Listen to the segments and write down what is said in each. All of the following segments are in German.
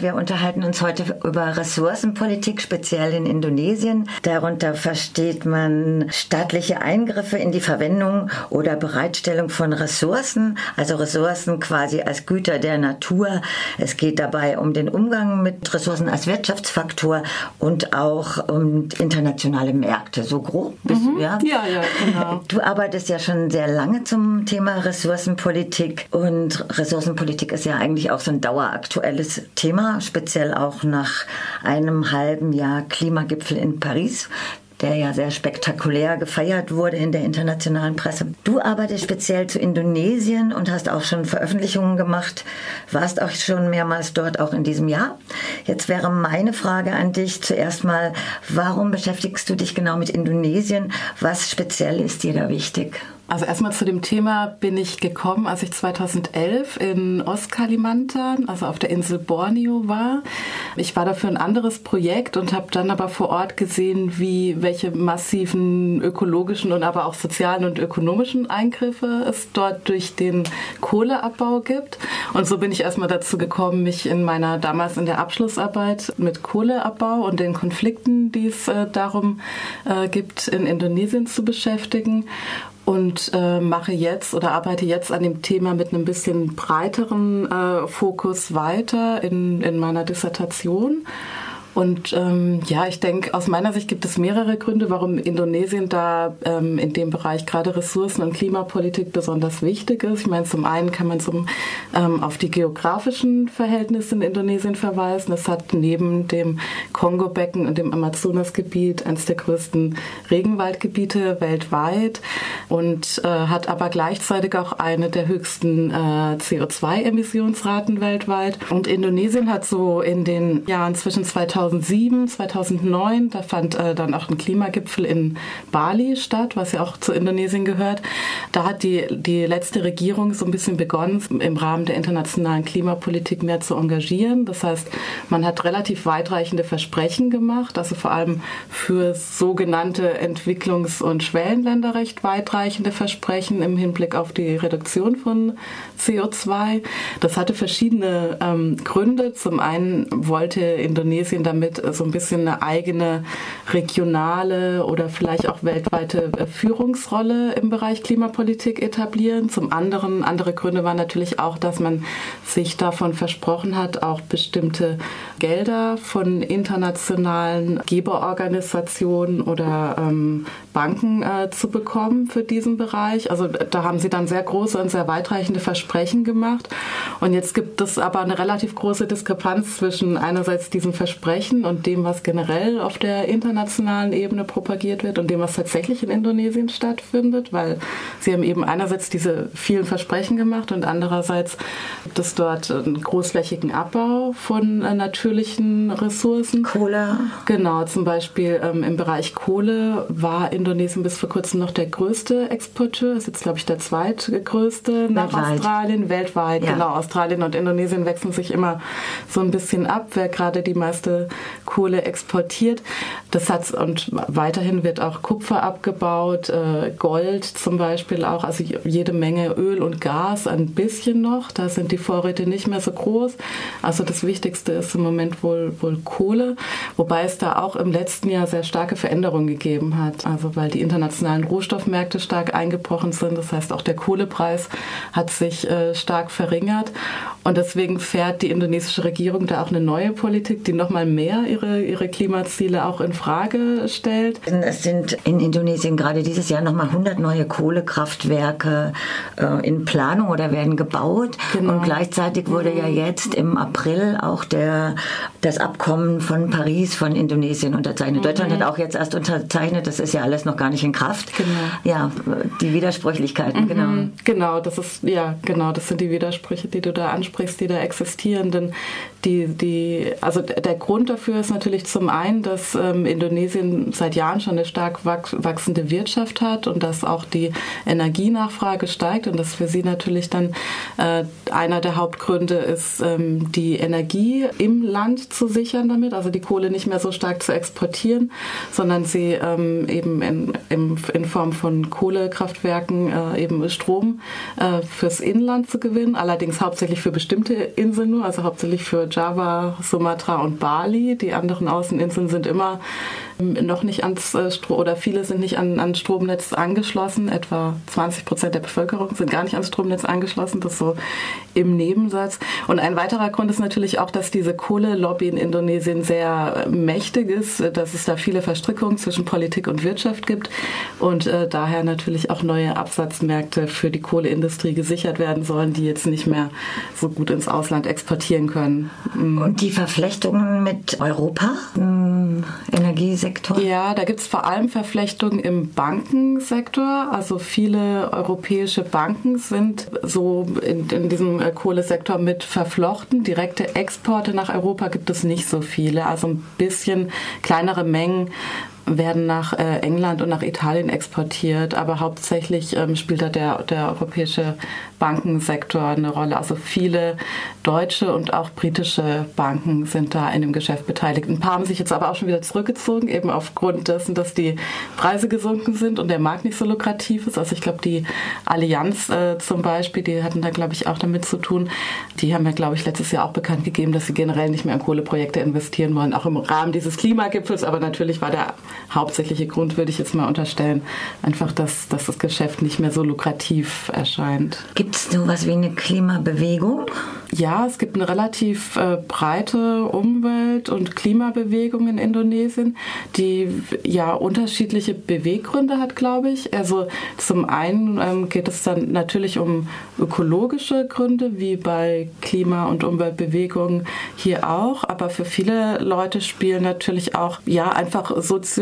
Wir unterhalten uns heute über Ressourcenpolitik, speziell in Indonesien. Darunter versteht man staatliche Eingriffe in die Verwendung oder Bereitstellung von Ressourcen, also Ressourcen quasi als Güter der Natur. Es geht dabei um den Umgang mit Ressourcen als Wirtschaftsfaktor und auch um internationale Märkte. So grob bist mhm. ja? Ja, ja, genau. Du arbeitest ja schon sehr lange zum Thema Ressourcenpolitik und Ressourcenpolitik ist ja eigentlich auch so ein daueraktuelles Thema, speziell auch nach einem halben Jahr Klimagipfel in Paris der ja sehr spektakulär gefeiert wurde in der internationalen Presse. Du arbeitest speziell zu Indonesien und hast auch schon Veröffentlichungen gemacht, warst auch schon mehrmals dort, auch in diesem Jahr. Jetzt wäre meine Frage an dich zuerst mal, warum beschäftigst du dich genau mit Indonesien? Was speziell ist dir da wichtig? Also erstmal zu dem Thema bin ich gekommen, als ich 2011 in Ostkalimantan, also auf der Insel Borneo war. Ich war dafür ein anderes Projekt und habe dann aber vor Ort gesehen, wie welche massiven ökologischen und aber auch sozialen und ökonomischen Eingriffe es dort durch den Kohleabbau gibt. Und so bin ich erstmal dazu gekommen, mich in meiner damals in der Abschlussarbeit mit Kohleabbau und den Konflikten, die es äh, darum äh, gibt, in Indonesien zu beschäftigen und äh, mache jetzt oder arbeite jetzt an dem Thema mit einem bisschen breiteren äh, Fokus weiter in, in meiner Dissertation. Und ähm, ja, ich denke, aus meiner Sicht gibt es mehrere Gründe, warum Indonesien da ähm, in dem Bereich gerade Ressourcen- und Klimapolitik besonders wichtig ist. Ich meine, zum einen kann man zum, ähm, auf die geografischen Verhältnisse in Indonesien verweisen. Es hat neben dem Kongo-Becken und dem Amazonasgebiet eines der größten Regenwaldgebiete weltweit und äh, hat aber gleichzeitig auch eine der höchsten äh, CO2-Emissionsraten weltweit. Und Indonesien hat so in den Jahren zwischen 2000 2007, 2009, da fand äh, dann auch ein Klimagipfel in Bali statt, was ja auch zu Indonesien gehört. Da hat die, die letzte Regierung so ein bisschen begonnen, im Rahmen der internationalen Klimapolitik mehr zu engagieren. Das heißt, man hat relativ weitreichende Versprechen gemacht, also vor allem für sogenannte Entwicklungs- und Schwellenländer recht weitreichende Versprechen im Hinblick auf die Reduktion von CO2. Das hatte verschiedene ähm, Gründe. Zum einen wollte Indonesien damit damit so ein bisschen eine eigene regionale oder vielleicht auch weltweite äh, Führungsrolle im Bereich Klimapolitik etablieren. Zum anderen, andere Gründe waren natürlich auch, dass man sich davon versprochen hat, auch bestimmte Gelder von internationalen Geberorganisationen oder ähm, Banken äh, zu bekommen für diesen Bereich. Also da haben sie dann sehr große und sehr weitreichende Versprechen gemacht. Und jetzt gibt es aber eine relativ große Diskrepanz zwischen einerseits diesen Versprechen Versprechen und dem, was generell auf der internationalen Ebene propagiert wird und dem, was tatsächlich in Indonesien stattfindet, weil sie haben eben einerseits diese vielen Versprechen gemacht und andererseits gibt es dort einen großflächigen Abbau von äh, natürlichen Ressourcen. Kohle. Genau, zum Beispiel ähm, im Bereich Kohle war Indonesien bis vor kurzem noch der größte Exporteur, ist jetzt glaube ich der zweitgrößte nach weltweit. Australien, weltweit. Ja. Genau, Australien und Indonesien wechseln sich immer so ein bisschen ab, wer gerade die meiste Kohle exportiert. Das hat und weiterhin wird auch Kupfer abgebaut, äh, Gold zum Beispiel auch, also jede Menge Öl und Gas, ein bisschen noch. Da sind die Vorräte nicht mehr so groß. Also das Wichtigste ist im Moment wohl wohl Kohle, wobei es da auch im letzten Jahr sehr starke Veränderungen gegeben hat. Also weil die internationalen Rohstoffmärkte stark eingebrochen sind. Das heißt auch der Kohlepreis hat sich äh, stark verringert und deswegen fährt die indonesische Regierung da auch eine neue Politik, die noch mal mehr ihre, ihre Klimaziele auch in Frage stellt. Es sind in Indonesien gerade dieses Jahr noch mal 100 neue Kohlekraftwerke äh, in Planung oder werden gebaut. Genau. Und gleichzeitig wurde ja jetzt im April auch der, das Abkommen von Paris von Indonesien unterzeichnet. Mhm. Deutschland hat auch jetzt erst unterzeichnet. Das ist ja alles noch gar nicht in Kraft. Genau. Ja, die Widersprüchlichkeiten, mhm. genau. Genau, das ist, ja, genau, das sind die Widersprüche, die du da ansprichst ansprichst, die da existieren. Denn die, die, also der Grund dafür ist natürlich zum einen, dass ähm, Indonesien seit Jahren schon eine stark wachsende Wirtschaft hat und dass auch die Energienachfrage steigt und dass für sie natürlich dann äh, einer der Hauptgründe ist, ähm, die Energie im Land zu sichern damit, also die Kohle nicht mehr so stark zu exportieren, sondern sie ähm, eben in, in, in, Form von Kohlekraftwerken äh, eben Strom äh, fürs Inland zu gewinnen, allerdings hauptsächlich für bestimmte Inseln nur, also hauptsächlich für Java, Sumatra und Bali. Die anderen Außeninseln sind immer noch nicht ans äh, Strom oder viele sind nicht an, an Stromnetz angeschlossen. Etwa 20 Prozent der Bevölkerung sind gar nicht ans Stromnetz angeschlossen. Das so im Nebensatz. Und ein weiterer Grund ist natürlich auch, dass diese Kohle-Lobby in Indonesien sehr mächtig ist, dass es da viele Verstrickungen zwischen Politik und Wirtschaft gibt und äh, daher natürlich auch neue Absatzmärkte für die Kohleindustrie gesichert werden sollen, die jetzt nicht mehr so gut ins Ausland exportieren können. Mhm. Und die Verflechtungen mit Europa im Energiesektor? Ja, da gibt es vor allem Verflechtungen im Bankensektor. Also viele europäische Banken sind so in, in diesem äh, Kohlesektor mit verflochten. Direkte Exporte nach Europa gibt es nicht so viele. Also ein bisschen kleinere Mengen werden nach äh, England und nach Italien exportiert, aber hauptsächlich ähm, spielt da der, der europäische Bankensektor eine Rolle. Also viele deutsche und auch britische Banken sind da in dem Geschäft beteiligt. Ein paar haben sich jetzt aber auch schon wieder zurückgezogen, eben aufgrund dessen, dass die Preise gesunken sind und der Markt nicht so lukrativ ist. Also ich glaube, die Allianz äh, zum Beispiel, die hatten da, glaube ich, auch damit zu tun. Die haben ja, glaube ich, letztes Jahr auch bekannt gegeben, dass sie generell nicht mehr in Kohleprojekte investieren wollen, auch im Rahmen dieses Klimagipfels. Aber natürlich war der hauptsächliche Grund, würde ich jetzt mal unterstellen, einfach, dass, dass das Geschäft nicht mehr so lukrativ erscheint. Gibt es sowas wie eine Klimabewegung? Ja, es gibt eine relativ äh, breite Umwelt- und Klimabewegung in Indonesien, die ja unterschiedliche Beweggründe hat, glaube ich. Also zum einen ähm, geht es dann natürlich um ökologische Gründe, wie bei Klima- und Umweltbewegungen hier auch. Aber für viele Leute spielen natürlich auch ja einfach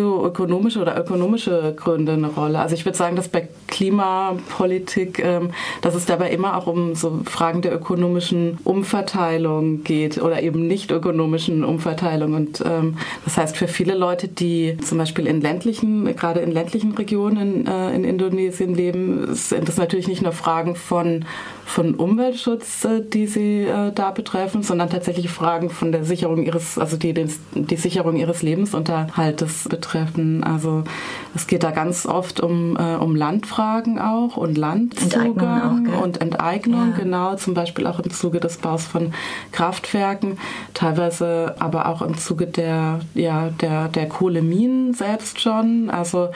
sozioökonomische oder ökonomische Gründe eine Rolle. Also ich würde sagen, dass bei Klimapolitik, ähm, dass es dabei immer auch um so Fragen der ökonomischen Umverteilung geht oder eben nicht ökonomischen Umverteilung. Und ähm, das heißt, für viele Leute, die zum Beispiel in ländlichen, gerade in ländlichen Regionen äh, in Indonesien leben, sind das natürlich nicht nur Fragen von von Umweltschutz, äh, die sie äh, da betreffen, sondern tatsächlich Fragen von der Sicherung ihres, also die, die Sicherung ihres Lebensunterhaltes betreffen. Also es geht da ganz oft um, äh, um Landfragen auch und Landzugang auch, und Enteignung, ja. genau, zum Beispiel auch im Zuge des Baus von Kraftwerken, teilweise aber auch im Zuge der, ja, der, der Kohleminen selbst schon. Also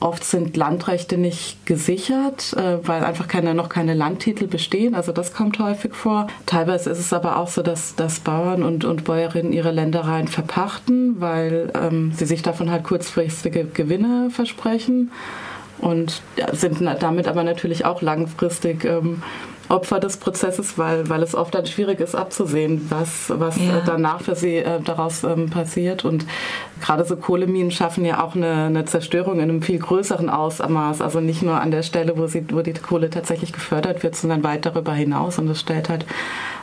oft sind Landrechte nicht gesichert, weil einfach keine, noch keine Landtitel bestehen stehen. Also das kommt häufig vor. Teilweise ist es aber auch so, dass, dass Bauern und, und Bäuerinnen ihre Ländereien verpachten, weil ähm, sie sich davon halt kurzfristige Gewinne versprechen und sind damit aber natürlich auch langfristig ähm, Opfer des Prozesses, weil, weil es oft dann schwierig ist abzusehen, was, was ja. danach für sie äh, daraus ähm, passiert. Und gerade so Kohleminen schaffen ja auch eine, eine, Zerstörung in einem viel größeren Ausmaß. Also nicht nur an der Stelle, wo, sie, wo die Kohle tatsächlich gefördert wird, sondern weit darüber hinaus. Und das stellt halt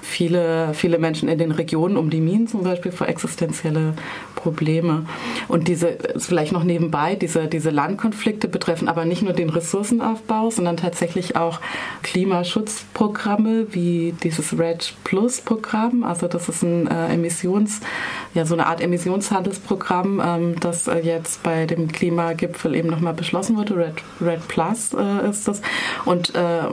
viele, viele Menschen in den Regionen um die Minen zum Beispiel vor existenzielle Probleme. Und diese, vielleicht noch nebenbei, diese, diese Landkonflikte betreffen aber nicht nur den Ressourcenaufbau, sondern tatsächlich auch Klimaschutzprogramme wie dieses RED Plus Programm. Also das ist ein äh, Emissions, ja, so eine Art Emissionshandelsprogramm, ähm, das äh, jetzt bei dem Klimagipfel eben nochmal beschlossen wurde. RED, RED Plus äh, ist das. Und äh,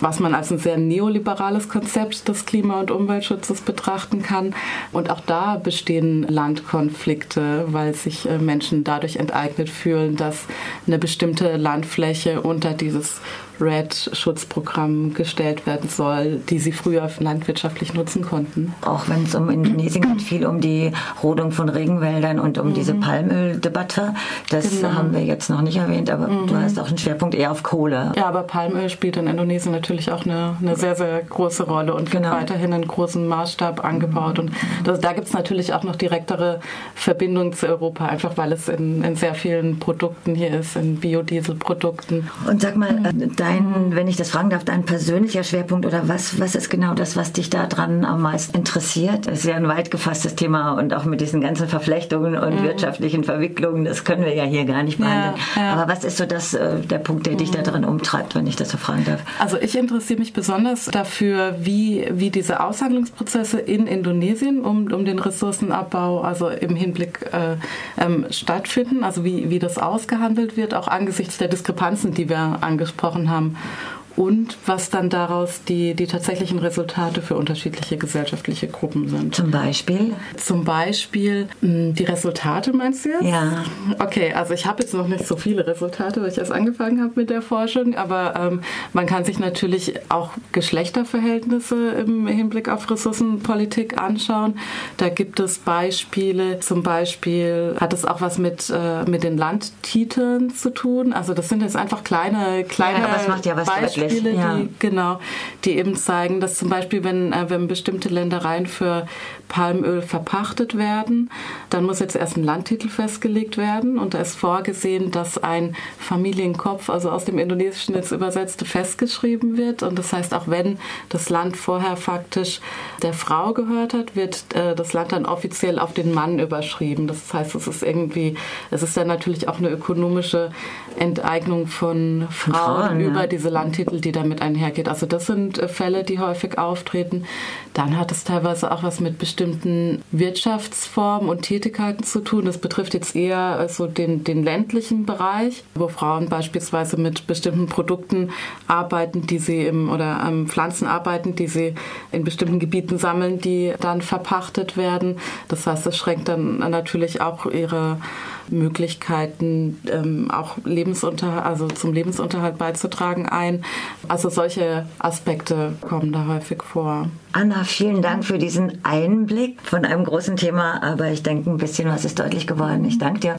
was man als ein sehr neoliberales Konzept des Klima Klima- und Umweltschutzes betrachten kann. Und auch da bestehen Landkonflikte, weil sich äh, Menschen dadurch enteignet fühlen, dass eine bestimmte Landfläche unter dieses RED-Schutzprogramm gestellt werden soll, die sie früher landwirtschaftlich nutzen konnten. Auch wenn es um Indonesien geht, viel um die Rodung von Regenwäldern und um mhm. diese Palmöldebatte. Das genau. haben wir jetzt noch nicht erwähnt, aber mhm. du hast auch einen Schwerpunkt eher auf Kohle. Ja, aber Palmöl spielt in Indonesien natürlich auch eine, eine sehr, sehr große Rolle und wird genau. weiterhin in großen Maßstab angebaut. Und das, da gibt es natürlich auch noch direktere Verbindungen zu Europa, einfach weil es in, in sehr vielen Produkten hier ist, in Biodieselprodukten. Und sag mal, mhm. da dein, wenn ich das fragen darf, dein persönlicher Schwerpunkt oder was, was ist genau das, was dich da dran am meisten interessiert? Das ist ja ein weit gefasstes Thema und auch mit diesen ganzen Verflechtungen und mhm. wirtschaftlichen Verwicklungen, das können wir ja hier gar nicht behandeln. Ja, ja. Aber was ist so das, äh, der Punkt, der dich da drin umtreibt, wenn ich das so fragen darf? Also ich interessiere mich besonders dafür, wie, wie diese Aushandlungsprozesse in Indonesien um, um den Ressourcenabbau, also im Hinblick äh, ähm, stattfinden, also wie, wie das ausgehandelt wird, auch angesichts der Diskrepanzen, die wir angesprochen haben haben. Und was dann daraus die, die tatsächlichen Resultate für unterschiedliche gesellschaftliche Gruppen sind. Zum Beispiel? Zum Beispiel hm, die Resultate meinst du jetzt? Ja. Okay, also ich habe jetzt noch nicht so viele Resultate, weil ich erst angefangen habe mit der Forschung, aber ähm, man kann sich natürlich auch Geschlechterverhältnisse im Hinblick auf Ressourcenpolitik anschauen. Da gibt es Beispiele, zum Beispiel hat es auch was mit, äh, mit den Landtiteln zu tun. Also das sind jetzt einfach kleine, kleine ja, ja Beispiele, ja. die genau, die eben zeigen, dass zum Beispiel, wenn, äh, wenn bestimmte Ländereien für Palmöl verpachtet werden, dann muss jetzt erst ein Landtitel festgelegt werden und da ist vorgesehen, dass ein Familienkopf, also aus dem Indonesischen jetzt übersetzt, festgeschrieben wird. Und das heißt, auch wenn das Land vorher faktisch der Frau gehört hat, wird äh, das Land dann offiziell auf den Mann überschrieben. Das heißt, es ist irgendwie, es ist dann natürlich auch eine ökonomische Enteignung von Frauen, Frauen über ja. diese Landtitel, die damit einhergeht. Also das sind äh, Fälle, die häufig auftreten. Dann hat es teilweise auch was mit bestimmten Wirtschaftsformen und Tätigkeiten zu tun. Das betrifft jetzt eher äh, so den, den ländlichen Bereich, wo Frauen beispielsweise mit bestimmten Produkten arbeiten, die sie im oder ähm, Pflanzen arbeiten, die sie in bestimmten Gebieten sammeln, die dann verpachtet werden. Das heißt, das schränkt dann natürlich auch ihre Möglichkeiten, ähm, auch Lebensunterhalt, also zum Lebensunterhalt beizutragen ein. Also solche Aspekte kommen da häufig vor. Anna, vielen Dank für diesen Einblick von einem großen Thema, aber ich denke, ein bisschen was ist deutlich geworden. Ich danke dir.